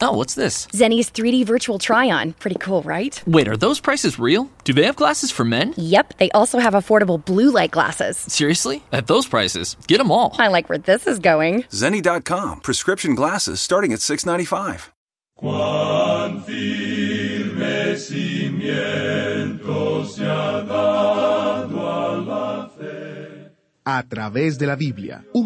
Oh, what's this? Zenny's 3D virtual try on. Pretty cool, right? Wait, are those prices real? Do they have glasses for men? Yep, they also have affordable blue light glasses. Seriously? At those prices? Get them all. I like where this is going. Zenny.com. Prescription glasses starting at $6.95. Cuán firme cimiento se ha dado a la fe. A través de la Biblia,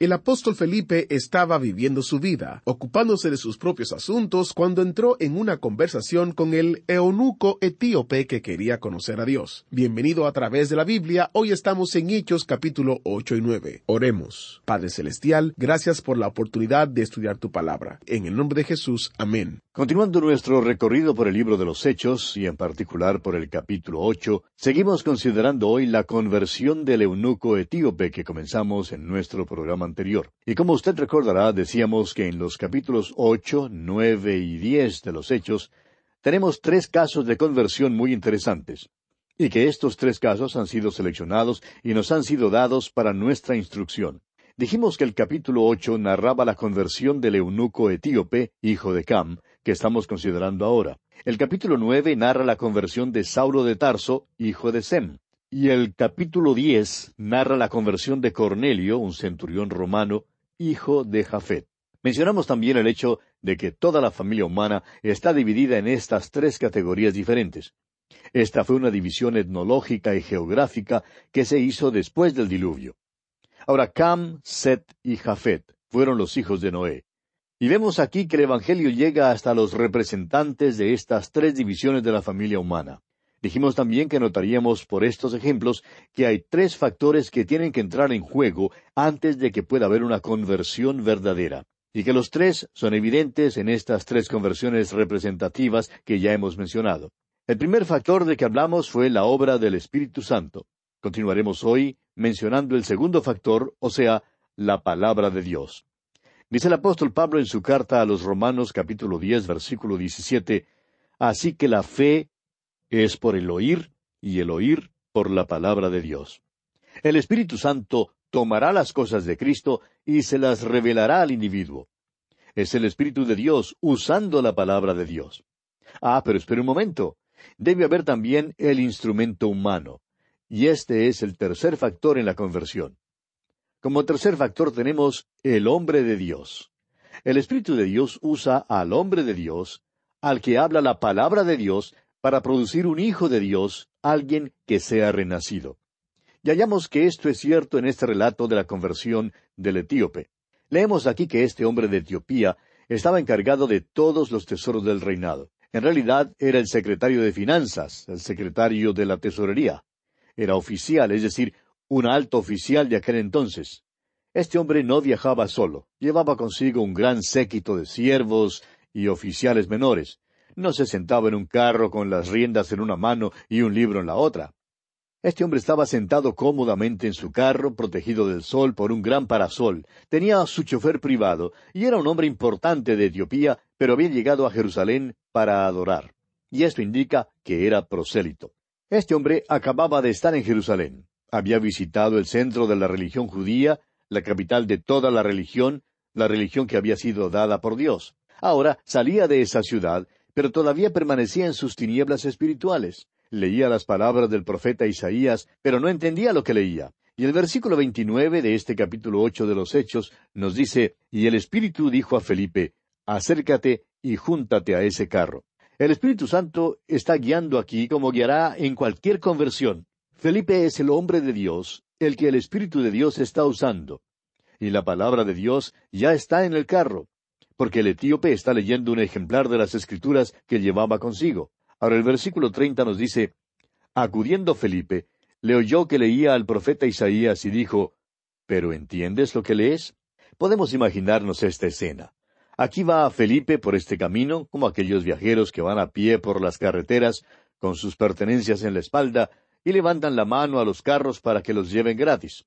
El apóstol Felipe estaba viviendo su vida, ocupándose de sus propios asuntos, cuando entró en una conversación con el eunuco etíope que quería conocer a Dios. Bienvenido a través de la Biblia, hoy estamos en Hechos capítulo 8 y 9. Oremos. Padre Celestial, gracias por la oportunidad de estudiar tu palabra. En el nombre de Jesús, amén. Continuando nuestro recorrido por el libro de los Hechos, y en particular por el capítulo ocho, seguimos considerando hoy la conversión del eunuco etíope que comenzamos en nuestro programa Y como usted recordará, decíamos que en los capítulos ocho, nueve y diez de los Hechos tenemos tres casos de conversión muy interesantes, y que estos tres casos han sido seleccionados y nos han sido dados para nuestra instrucción. Dijimos que el capítulo ocho narraba la conversión del eunuco etíope, hijo de Cam, que estamos considerando ahora. El capítulo nueve narra la conversión de Saulo de Tarso, hijo de Sem. Y el capítulo diez narra la conversión de Cornelio, un centurión romano, hijo de Jafet. Mencionamos también el hecho de que toda la familia humana está dividida en estas tres categorías diferentes. Esta fue una división etnológica y geográfica que se hizo después del diluvio. Ahora, Cam, Set y Jafet fueron los hijos de Noé. Y vemos aquí que el Evangelio llega hasta los representantes de estas tres divisiones de la familia humana. Dijimos también que notaríamos por estos ejemplos que hay tres factores que tienen que entrar en juego antes de que pueda haber una conversión verdadera, y que los tres son evidentes en estas tres conversiones representativas que ya hemos mencionado. El primer factor de que hablamos fue la obra del Espíritu Santo. Continuaremos hoy mencionando el segundo factor, o sea, la palabra de Dios. Dice el apóstol Pablo en su carta a los Romanos capítulo diez versículo diecisiete, Así que la fe es por el oír y el oír por la palabra de Dios. El Espíritu Santo tomará las cosas de Cristo y se las revelará al individuo. Es el Espíritu de Dios usando la palabra de Dios. Ah, pero espere un momento. Debe haber también el instrumento humano. Y este es el tercer factor en la conversión. Como tercer factor tenemos el hombre de Dios. El Espíritu de Dios usa al hombre de Dios, al que habla la palabra de Dios, para producir un hijo de Dios, alguien que sea renacido. Y hallamos que esto es cierto en este relato de la conversión del etíope. Leemos aquí que este hombre de Etiopía estaba encargado de todos los tesoros del reinado. En realidad era el secretario de Finanzas, el secretario de la Tesorería. Era oficial, es decir, un alto oficial de aquel entonces. Este hombre no viajaba solo, llevaba consigo un gran séquito de siervos y oficiales menores no se sentaba en un carro con las riendas en una mano y un libro en la otra. Este hombre estaba sentado cómodamente en su carro, protegido del sol por un gran parasol. Tenía su chofer privado, y era un hombre importante de Etiopía, pero había llegado a Jerusalén para adorar. Y esto indica que era prosélito. Este hombre acababa de estar en Jerusalén. Había visitado el centro de la religión judía, la capital de toda la religión, la religión que había sido dada por Dios. Ahora salía de esa ciudad pero todavía permanecía en sus tinieblas espirituales. Leía las palabras del profeta Isaías, pero no entendía lo que leía. Y el versículo veintinueve de este capítulo ocho de los Hechos nos dice, Y el Espíritu dijo a Felipe, Acércate y júntate a ese carro. El Espíritu Santo está guiando aquí como guiará en cualquier conversión. Felipe es el hombre de Dios, el que el Espíritu de Dios está usando. Y la palabra de Dios ya está en el carro, porque el etíope está leyendo un ejemplar de las escrituras que llevaba consigo. Ahora el versículo treinta nos dice, Acudiendo Felipe, le oyó que leía al profeta Isaías y dijo, ¿Pero entiendes lo que lees? Podemos imaginarnos esta escena. Aquí va Felipe por este camino, como aquellos viajeros que van a pie por las carreteras, con sus pertenencias en la espalda, y levantan la mano a los carros para que los lleven gratis.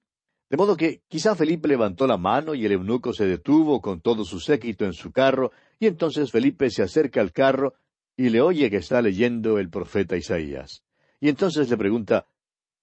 De modo que quizá Felipe levantó la mano y el eunuco se detuvo con todo su séquito en su carro, y entonces Felipe se acerca al carro y le oye que está leyendo el profeta Isaías. Y entonces le pregunta,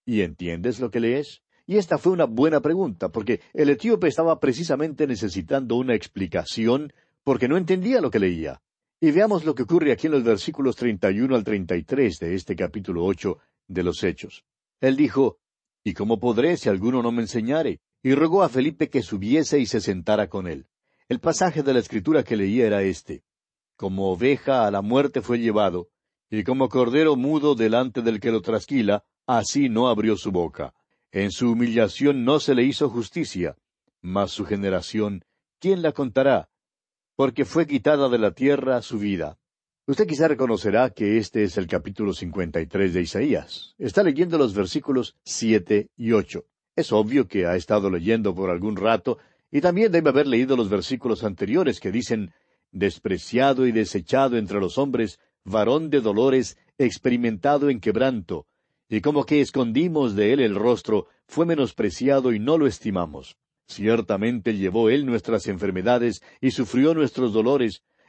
¿Y entiendes lo que lees? Y esta fue una buena pregunta, porque el etíope estaba precisamente necesitando una explicación, porque no entendía lo que leía. Y veamos lo que ocurre aquí en los versículos 31 al 33 de este capítulo ocho de los Hechos. Él dijo, ¿Y cómo podré si alguno no me enseñare? Y rogó a Felipe que subiese y se sentara con él. El pasaje de la escritura que leía era este. Como oveja a la muerte fue llevado, y como cordero mudo delante del que lo trasquila, así no abrió su boca. En su humillación no se le hizo justicia, mas su generación, ¿quién la contará? Porque fue quitada de la tierra su vida. Usted quizá reconocerá que este es el capítulo 53 de Isaías. Está leyendo los versículos siete y ocho. Es obvio que ha estado leyendo por algún rato y también debe haber leído los versículos anteriores que dicen despreciado y desechado entre los hombres, varón de dolores, experimentado en quebranto, y como que escondimos de él el rostro, fue menospreciado y no lo estimamos. Ciertamente llevó él nuestras enfermedades y sufrió nuestros dolores,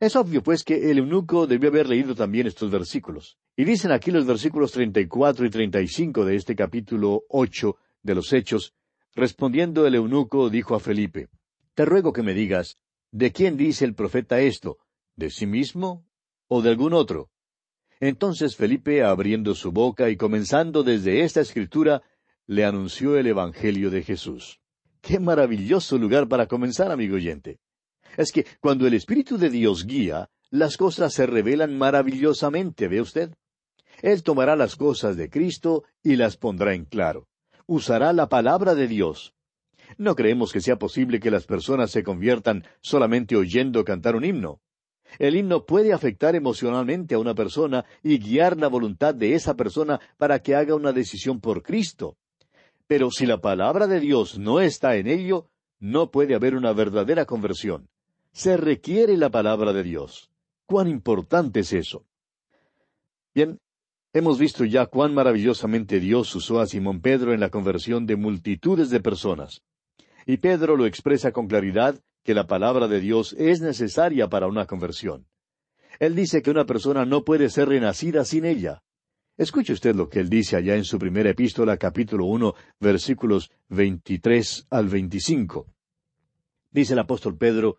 Es obvio, pues, que el eunuco debió haber leído también estos versículos. Y dicen aquí los versículos treinta y cuatro y treinta y cinco de este capítulo ocho de los Hechos, respondiendo el eunuco dijo a Felipe, Te ruego que me digas, ¿de quién dice el profeta esto? ¿De sí mismo o de algún otro? Entonces Felipe, abriendo su boca y comenzando desde esta escritura, le anunció el Evangelio de Jesús. Qué maravilloso lugar para comenzar, amigo oyente. Es que cuando el Espíritu de Dios guía, las cosas se revelan maravillosamente, ¿ve usted? Él tomará las cosas de Cristo y las pondrá en claro. Usará la palabra de Dios. No creemos que sea posible que las personas se conviertan solamente oyendo cantar un himno. El himno puede afectar emocionalmente a una persona y guiar la voluntad de esa persona para que haga una decisión por Cristo. Pero si la palabra de Dios no está en ello, no puede haber una verdadera conversión. Se requiere la palabra de Dios. ¿Cuán importante es eso? Bien, Hemos visto ya cuán maravillosamente Dios usó a Simón Pedro en la conversión de multitudes de personas. Y Pedro lo expresa con claridad que la palabra de Dios es necesaria para una conversión. Él dice que una persona no puede ser renacida sin ella. Escuche usted lo que él dice allá en su primera epístola, capítulo uno, versículos veintitrés al veinticinco. Dice el apóstol Pedro,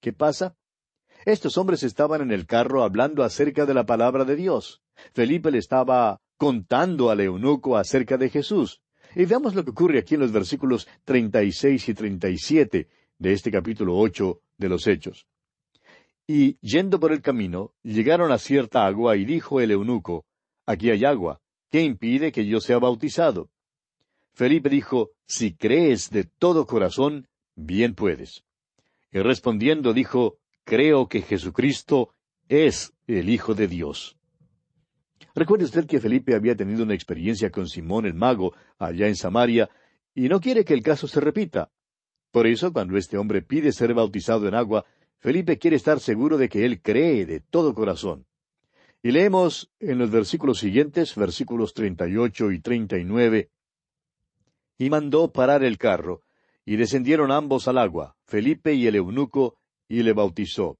¿qué pasa? Estos hombres estaban en el carro hablando acerca de la palabra de Dios. Felipe le estaba contando al eunuco acerca de Jesús. Y veamos lo que ocurre aquí en los versículos treinta y seis y treinta y siete de este capítulo ocho de los Hechos. Y yendo por el camino, llegaron a cierta agua, y dijo el eunuco, Aquí hay agua, ¿qué impide que yo sea bautizado? Felipe dijo, Si crees de todo corazón, bien puedes. Y respondiendo dijo, Creo que Jesucristo es el Hijo de Dios. Recuerde usted que Felipe había tenido una experiencia con Simón el mago allá en Samaria, y no quiere que el caso se repita. Por eso, cuando este hombre pide ser bautizado en agua, Felipe quiere estar seguro de que él cree de todo corazón. Y leemos en los versículos siguientes, versículos treinta y ocho y treinta y nueve, y mandó parar el carro, y descendieron ambos al agua, Felipe y el eunuco, y le bautizó.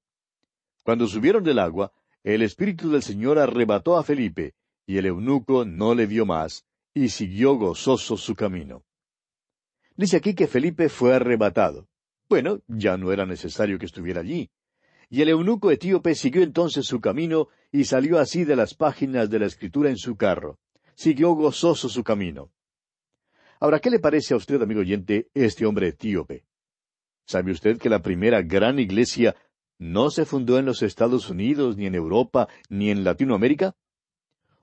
Cuando subieron del agua, el Espíritu del Señor arrebató a Felipe, y el eunuco no le vio más, y siguió gozoso su camino. Dice aquí que Felipe fue arrebatado. Bueno, ya no era necesario que estuviera allí. Y el eunuco etíope siguió entonces su camino y salió así de las páginas de la escritura en su carro. Siguió gozoso su camino. Ahora, ¿qué le parece a usted, amigo oyente, este hombre etíope? ¿Sabe usted que la primera gran iglesia no se fundó en los Estados Unidos, ni en Europa, ni en Latinoamérica?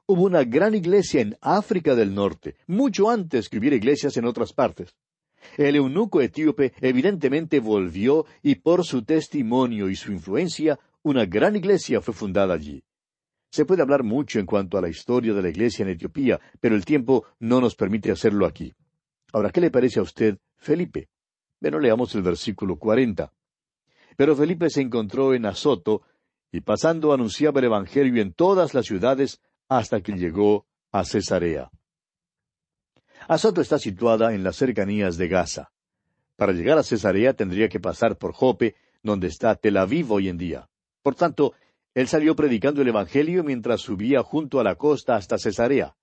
Hubo una gran iglesia en África del Norte, mucho antes que hubiera iglesias en otras partes. El eunuco etíope evidentemente volvió y por su testimonio y su influencia, una gran iglesia fue fundada allí. Se puede hablar mucho en cuanto a la historia de la iglesia en Etiopía, pero el tiempo no nos permite hacerlo aquí. Ahora, ¿qué le parece a usted Felipe? Bueno, leamos el versículo cuarenta. Pero Felipe se encontró en Azoto, y pasando anunciaba el Evangelio en todas las ciudades hasta que llegó a Cesarea. Azoto está situada en las cercanías de Gaza. Para llegar a Cesarea tendría que pasar por Jope, donde está Tel Aviv hoy en día. Por tanto, él salió predicando el Evangelio mientras subía junto a la costa hasta Cesarea.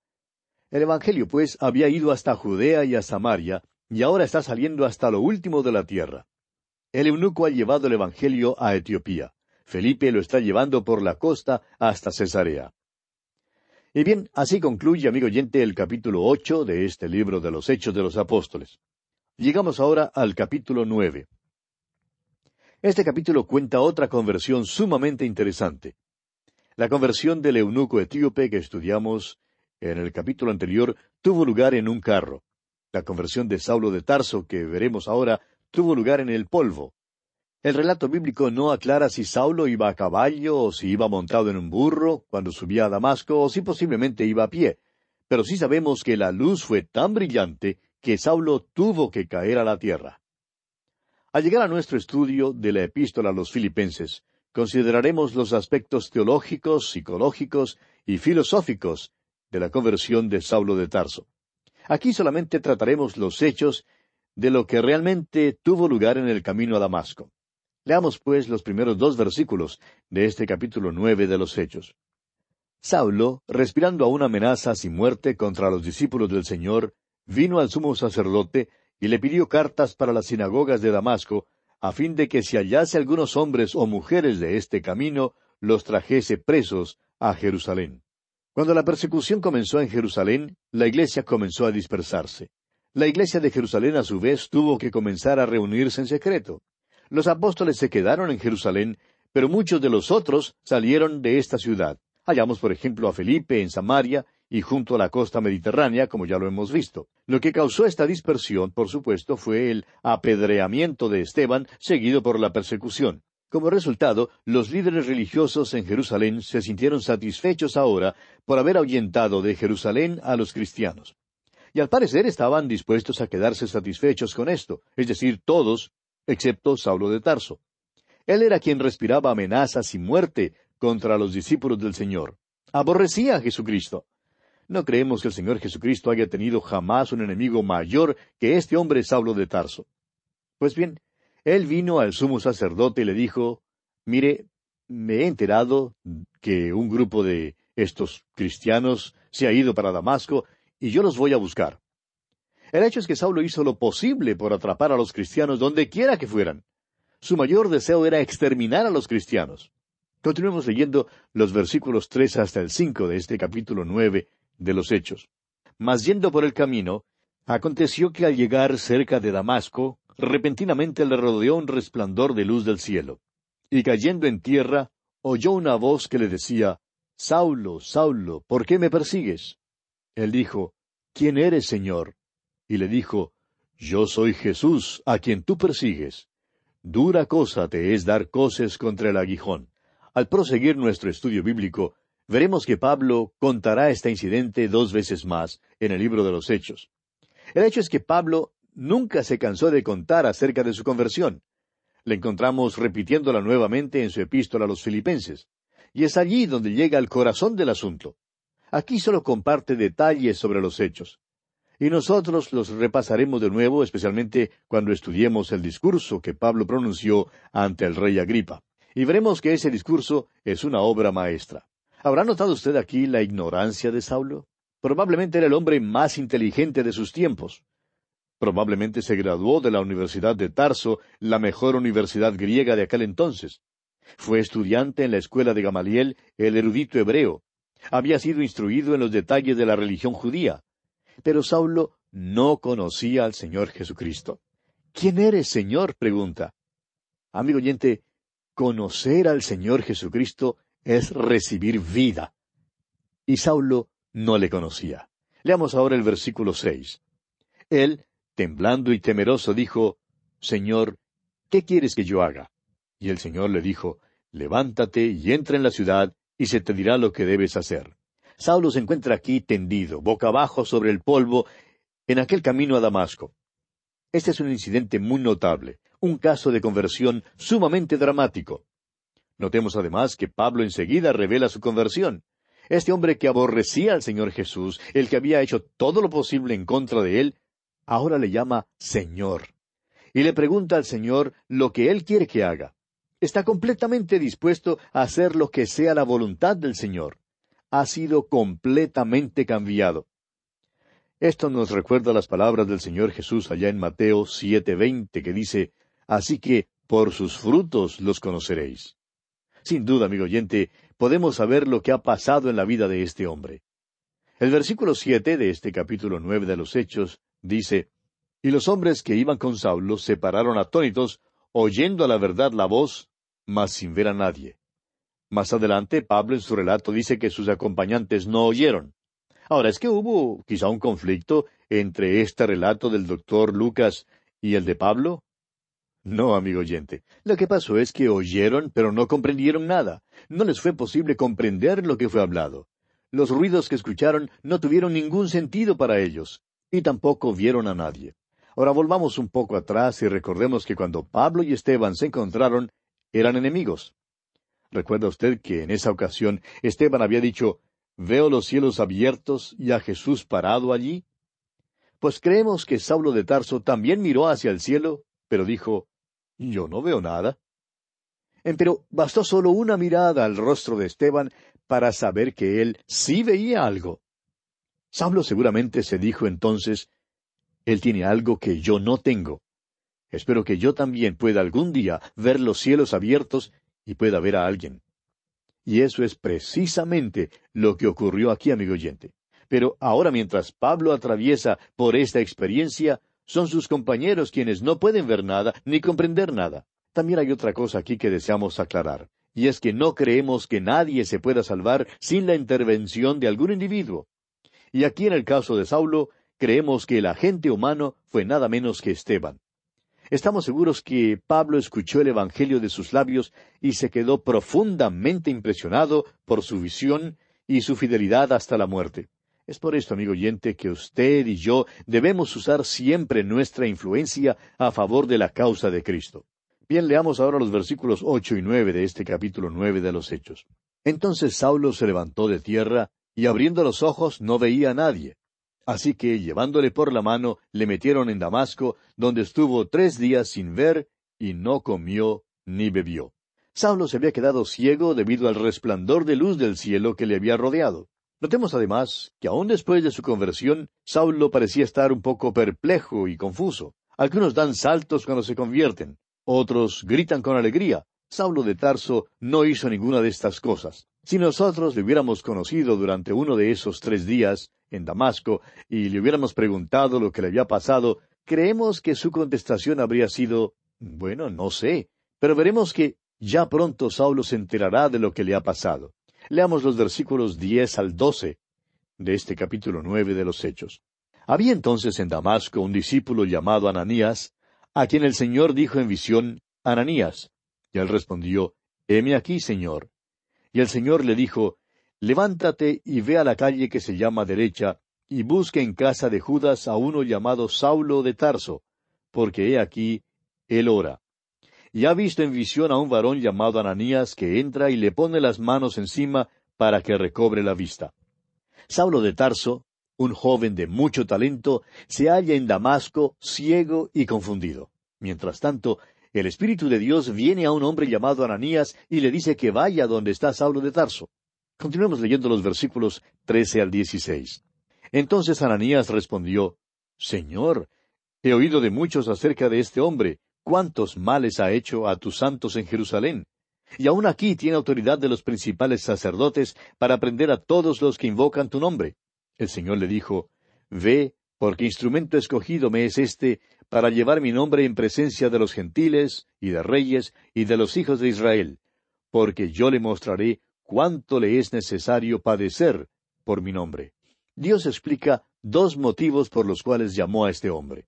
El Evangelio, pues, había ido hasta Judea y a Samaria, y ahora está saliendo hasta lo último de la tierra. El eunuco ha llevado el Evangelio a Etiopía. Felipe lo está llevando por la costa hasta Cesarea. Y bien, así concluye, amigo oyente, el capítulo ocho de este libro de los Hechos de los Apóstoles. Llegamos ahora al capítulo nueve. Este capítulo cuenta otra conversión sumamente interesante. La conversión del eunuco etíope que estudiamos en el capítulo anterior tuvo lugar en un carro. La conversión de Saulo de Tarso, que veremos ahora, tuvo lugar en el polvo. El relato bíblico no aclara si Saulo iba a caballo o si iba montado en un burro cuando subía a Damasco o si posiblemente iba a pie, pero sí sabemos que la luz fue tan brillante que Saulo tuvo que caer a la tierra. Al llegar a nuestro estudio de la epístola a los filipenses, consideraremos los aspectos teológicos, psicológicos y filosóficos de la conversión de Saulo de Tarso. Aquí solamente trataremos los hechos de lo que realmente tuvo lugar en el camino a Damasco. Leamos pues los primeros dos versículos de este capítulo nueve de los Hechos. Saulo, respirando aún amenazas y muerte contra los discípulos del Señor, vino al sumo sacerdote y le pidió cartas para las sinagogas de Damasco, a fin de que si hallase algunos hombres o mujeres de este camino, los trajese presos a Jerusalén. Cuando la persecución comenzó en Jerusalén, la iglesia comenzó a dispersarse. La iglesia de Jerusalén a su vez tuvo que comenzar a reunirse en secreto. Los apóstoles se quedaron en Jerusalén, pero muchos de los otros salieron de esta ciudad. Hallamos, por ejemplo, a Felipe en Samaria y junto a la costa mediterránea, como ya lo hemos visto. Lo que causó esta dispersión, por supuesto, fue el apedreamiento de Esteban, seguido por la persecución. Como resultado, los líderes religiosos en Jerusalén se sintieron satisfechos ahora por haber ahuyentado de Jerusalén a los cristianos. Y al parecer estaban dispuestos a quedarse satisfechos con esto, es decir, todos, excepto Saulo de Tarso. Él era quien respiraba amenazas y muerte contra los discípulos del Señor. Aborrecía a Jesucristo. No creemos que el Señor Jesucristo haya tenido jamás un enemigo mayor que este hombre Saulo de Tarso. Pues bien, él vino al sumo sacerdote y le dijo, mire, me he enterado que un grupo de estos cristianos se ha ido para Damasco y yo los voy a buscar. El hecho es que Saulo hizo lo posible por atrapar a los cristianos donde quiera que fueran. Su mayor deseo era exterminar a los cristianos. Continuemos leyendo los versículos tres hasta el cinco de este capítulo nueve de los Hechos. Mas yendo por el camino, aconteció que al llegar cerca de Damasco, repentinamente le rodeó un resplandor de luz del cielo. Y cayendo en tierra, oyó una voz que le decía, Saulo, Saulo, ¿por qué me persigues? Él dijo, ¿Quién eres, Señor? y le dijo, Yo soy Jesús, a quien tú persigues. Dura cosa te es dar coces contra el aguijón. Al proseguir nuestro estudio bíblico, veremos que Pablo contará este incidente dos veces más en el libro de los Hechos. El hecho es que Pablo nunca se cansó de contar acerca de su conversión. Le encontramos repitiéndola nuevamente en su epístola a los filipenses. Y es allí donde llega al corazón del asunto. Aquí solo comparte detalles sobre los hechos. Y nosotros los repasaremos de nuevo, especialmente cuando estudiemos el discurso que Pablo pronunció ante el rey Agripa. Y veremos que ese discurso es una obra maestra. ¿Habrá notado usted aquí la ignorancia de Saulo? Probablemente era el hombre más inteligente de sus tiempos. Probablemente se graduó de la Universidad de Tarso, la mejor universidad griega de aquel entonces. Fue estudiante en la escuela de Gamaliel, el erudito hebreo. Había sido instruido en los detalles de la religión judía. Pero Saulo no conocía al Señor Jesucristo. ¿Quién eres, Señor? pregunta. Amigo oyente, conocer al Señor Jesucristo es recibir vida. Y Saulo no le conocía. Leamos ahora el versículo seis. Él, temblando y temeroso, dijo, Señor, ¿qué quieres que yo haga? Y el Señor le dijo, Levántate y entra en la ciudad, y se te dirá lo que debes hacer. Saulo se encuentra aquí tendido, boca abajo sobre el polvo, en aquel camino a Damasco. Este es un incidente muy notable, un caso de conversión sumamente dramático. Notemos además que Pablo enseguida revela su conversión. Este hombre que aborrecía al Señor Jesús, el que había hecho todo lo posible en contra de él, ahora le llama Señor. Y le pregunta al Señor lo que él quiere que haga. Está completamente dispuesto a hacer lo que sea la voluntad del Señor. Ha sido completamente cambiado. Esto nos recuerda las palabras del Señor Jesús allá en Mateo 7:20 que dice, Así que por sus frutos los conoceréis. Sin duda, amigo oyente, podemos saber lo que ha pasado en la vida de este hombre. El versículo siete de este capítulo nueve de los Hechos dice Y los hombres que iban con Saulo se pararon atónitos, oyendo a la verdad la voz, mas sin ver a nadie. Más adelante, Pablo en su relato dice que sus acompañantes no oyeron. Ahora, es que hubo quizá un conflicto entre este relato del doctor Lucas y el de Pablo. No, amigo oyente. Lo que pasó es que oyeron, pero no comprendieron nada. No les fue posible comprender lo que fue hablado. Los ruidos que escucharon no tuvieron ningún sentido para ellos, y tampoco vieron a nadie. Ahora volvamos un poco atrás y recordemos que cuando Pablo y Esteban se encontraron, eran enemigos. ¿Recuerda usted que en esa ocasión Esteban había dicho, Veo los cielos abiertos y a Jesús parado allí? Pues creemos que Saulo de Tarso también miró hacia el cielo, pero dijo, yo no veo nada. Pero bastó solo una mirada al rostro de Esteban para saber que él sí veía algo. Saulo seguramente se dijo entonces, Él tiene algo que yo no tengo. Espero que yo también pueda algún día ver los cielos abiertos y pueda ver a alguien. Y eso es precisamente lo que ocurrió aquí, amigo oyente. Pero ahora mientras Pablo atraviesa por esta experiencia, son sus compañeros quienes no pueden ver nada ni comprender nada. También hay otra cosa aquí que deseamos aclarar, y es que no creemos que nadie se pueda salvar sin la intervención de algún individuo. Y aquí en el caso de Saulo, creemos que el agente humano fue nada menos que Esteban. Estamos seguros que Pablo escuchó el Evangelio de sus labios y se quedó profundamente impresionado por su visión y su fidelidad hasta la muerte. Es por esto, amigo oyente, que usted y yo debemos usar siempre nuestra influencia a favor de la causa de Cristo. Bien, leamos ahora los versículos ocho y nueve de este capítulo nueve de los Hechos. Entonces Saulo se levantó de tierra, y abriendo los ojos no veía a nadie. Así que, llevándole por la mano, le metieron en Damasco, donde estuvo tres días sin ver, y no comió ni bebió. Saulo se había quedado ciego debido al resplandor de luz del cielo que le había rodeado. Notemos además que aun después de su conversión, Saulo parecía estar un poco perplejo y confuso. Algunos dan saltos cuando se convierten, otros gritan con alegría. Saulo de Tarso no hizo ninguna de estas cosas. Si nosotros le hubiéramos conocido durante uno de esos tres días en Damasco y le hubiéramos preguntado lo que le había pasado, creemos que su contestación habría sido bueno, no sé. Pero veremos que ya pronto Saulo se enterará de lo que le ha pasado. Leamos los versículos diez al doce de este capítulo nueve de los Hechos. Había entonces en Damasco un discípulo llamado Ananías, a quien el Señor dijo en visión, Ananías. Y él respondió, Heme aquí, Señor. Y el Señor le dijo, Levántate y ve a la calle que se llama derecha, y busque en casa de Judas a uno llamado Saulo de Tarso, porque he aquí, él ora. y ha visto en visión a un varón llamado Ananías que entra y le pone las manos encima para que recobre la vista. Saulo de Tarso, un joven de mucho talento, se halla en Damasco, ciego y confundido. Mientras tanto, el Espíritu de Dios viene a un hombre llamado Ananías y le dice que vaya donde está Saulo de Tarso. Continuemos leyendo los versículos trece al dieciséis. Entonces Ananías respondió, Señor, he oído de muchos acerca de este hombre, cuántos males ha hecho a tus santos en Jerusalén. Y aún aquí tiene autoridad de los principales sacerdotes para prender a todos los que invocan tu nombre. El Señor le dijo, Ve, porque instrumento escogido me es este para llevar mi nombre en presencia de los gentiles y de reyes y de los hijos de Israel, porque yo le mostraré cuánto le es necesario padecer por mi nombre. Dios explica dos motivos por los cuales llamó a este hombre.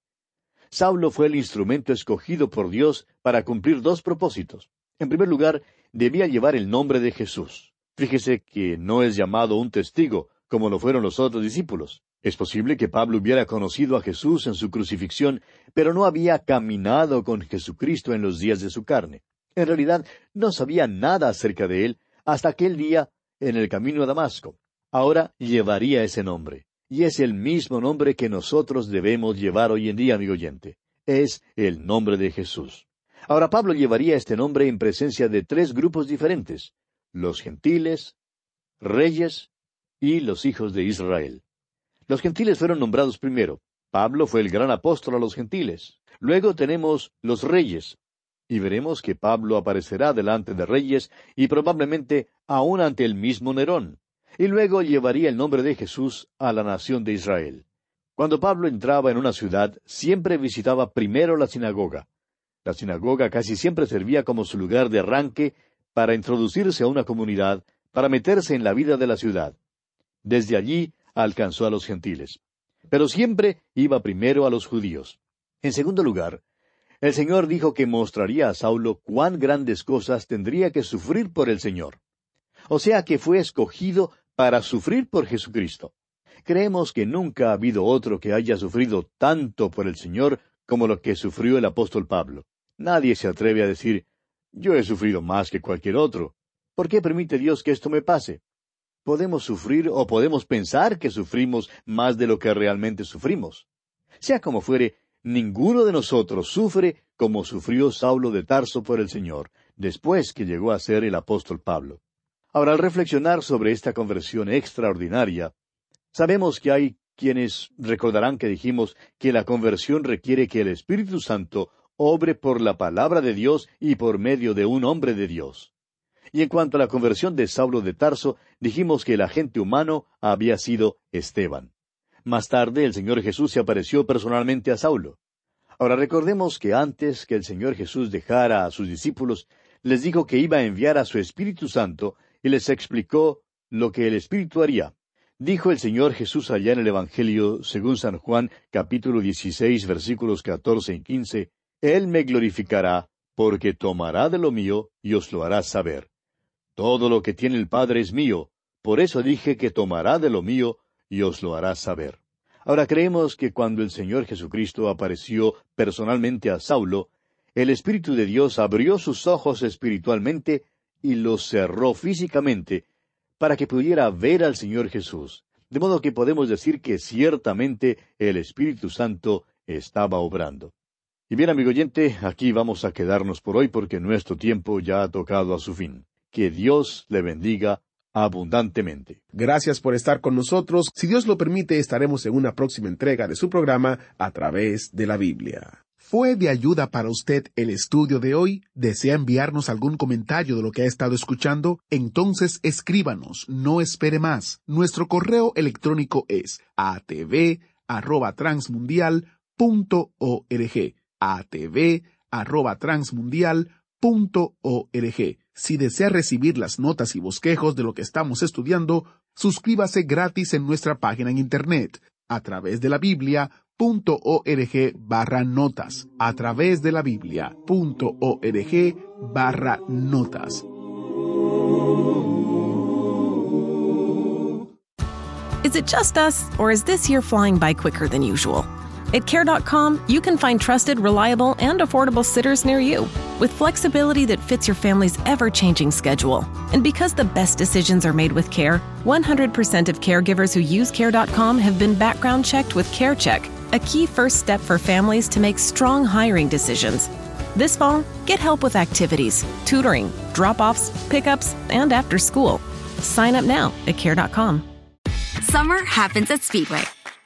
Saulo fue el instrumento escogido por Dios para cumplir dos propósitos. En primer lugar, debía llevar el nombre de Jesús. Fíjese que no es llamado un testigo, como lo fueron los otros discípulos. Es posible que Pablo hubiera conocido a Jesús en su crucifixión, pero no había caminado con Jesucristo en los días de su carne. En realidad, no sabía nada acerca de él hasta aquel día en el camino a Damasco. Ahora llevaría ese nombre. Y es el mismo nombre que nosotros debemos llevar hoy en día, amigo oyente. Es el nombre de Jesús. Ahora Pablo llevaría este nombre en presencia de tres grupos diferentes, los gentiles, reyes y los hijos de Israel. Los gentiles fueron nombrados primero. Pablo fue el gran apóstol a los gentiles. Luego tenemos los reyes. Y veremos que Pablo aparecerá delante de reyes y probablemente aún ante el mismo Nerón. Y luego llevaría el nombre de Jesús a la nación de Israel. Cuando Pablo entraba en una ciudad, siempre visitaba primero la sinagoga. La sinagoga casi siempre servía como su lugar de arranque para introducirse a una comunidad, para meterse en la vida de la ciudad. Desde allí alcanzó a los gentiles. Pero siempre iba primero a los judíos. En segundo lugar, el Señor dijo que mostraría a Saulo cuán grandes cosas tendría que sufrir por el Señor. O sea que fue escogido para sufrir por Jesucristo. Creemos que nunca ha habido otro que haya sufrido tanto por el Señor como lo que sufrió el apóstol Pablo. Nadie se atreve a decir, yo he sufrido más que cualquier otro. ¿Por qué permite Dios que esto me pase? Podemos sufrir o podemos pensar que sufrimos más de lo que realmente sufrimos. Sea como fuere, ninguno de nosotros sufre como sufrió Saulo de Tarso por el Señor, después que llegó a ser el apóstol Pablo. Ahora, al reflexionar sobre esta conversión extraordinaria, sabemos que hay quienes recordarán que dijimos que la conversión requiere que el Espíritu Santo obre por la palabra de Dios y por medio de un hombre de Dios. Y en cuanto a la conversión de Saulo de Tarso, dijimos que el agente humano había sido Esteban. Más tarde el Señor Jesús se apareció personalmente a Saulo. Ahora recordemos que antes que el Señor Jesús dejara a sus discípulos, les dijo que iba a enviar a su Espíritu Santo y les explicó lo que el Espíritu haría. Dijo el Señor Jesús allá en el Evangelio, según San Juan, capítulo 16, versículos 14 y 15, Él me glorificará, porque tomará de lo mío y os lo hará saber. Todo lo que tiene el Padre es mío, por eso dije que tomará de lo mío y os lo hará saber. Ahora creemos que cuando el Señor Jesucristo apareció personalmente a Saulo, el Espíritu de Dios abrió sus ojos espiritualmente y los cerró físicamente para que pudiera ver al Señor Jesús. De modo que podemos decir que ciertamente el Espíritu Santo estaba obrando. Y bien, amigo oyente, aquí vamos a quedarnos por hoy porque nuestro tiempo ya ha tocado a su fin. Que Dios le bendiga abundantemente. Gracias por estar con nosotros. Si Dios lo permite, estaremos en una próxima entrega de su programa a través de la Biblia. ¿Fue de ayuda para usted el estudio de hoy? ¿Desea enviarnos algún comentario de lo que ha estado escuchando? Entonces escríbanos, no espere más. Nuestro correo electrónico es atv@transmundial.org. atv@transmundial.org. Si desea recibir las notas y bosquejos de lo que estamos estudiando, suscríbase gratis en nuestra página en Internet a través de la Biblia.org barra notas. A través de la Biblia.org barra notas. Is it just us, or is this year flying by quicker than usual? At Care.com, you can find trusted, reliable, and affordable sitters near you. with flexibility that fits your family's ever changing schedule. And because the best decisions are made with care, 100% of caregivers who use Care.com have been background checked with CareCheck, a key first step for families to make strong hiring decisions. This fall, get help with activities, tutoring, drop offs, pickups, and after school. Sign up now at Care.com. Summer happens at Speedway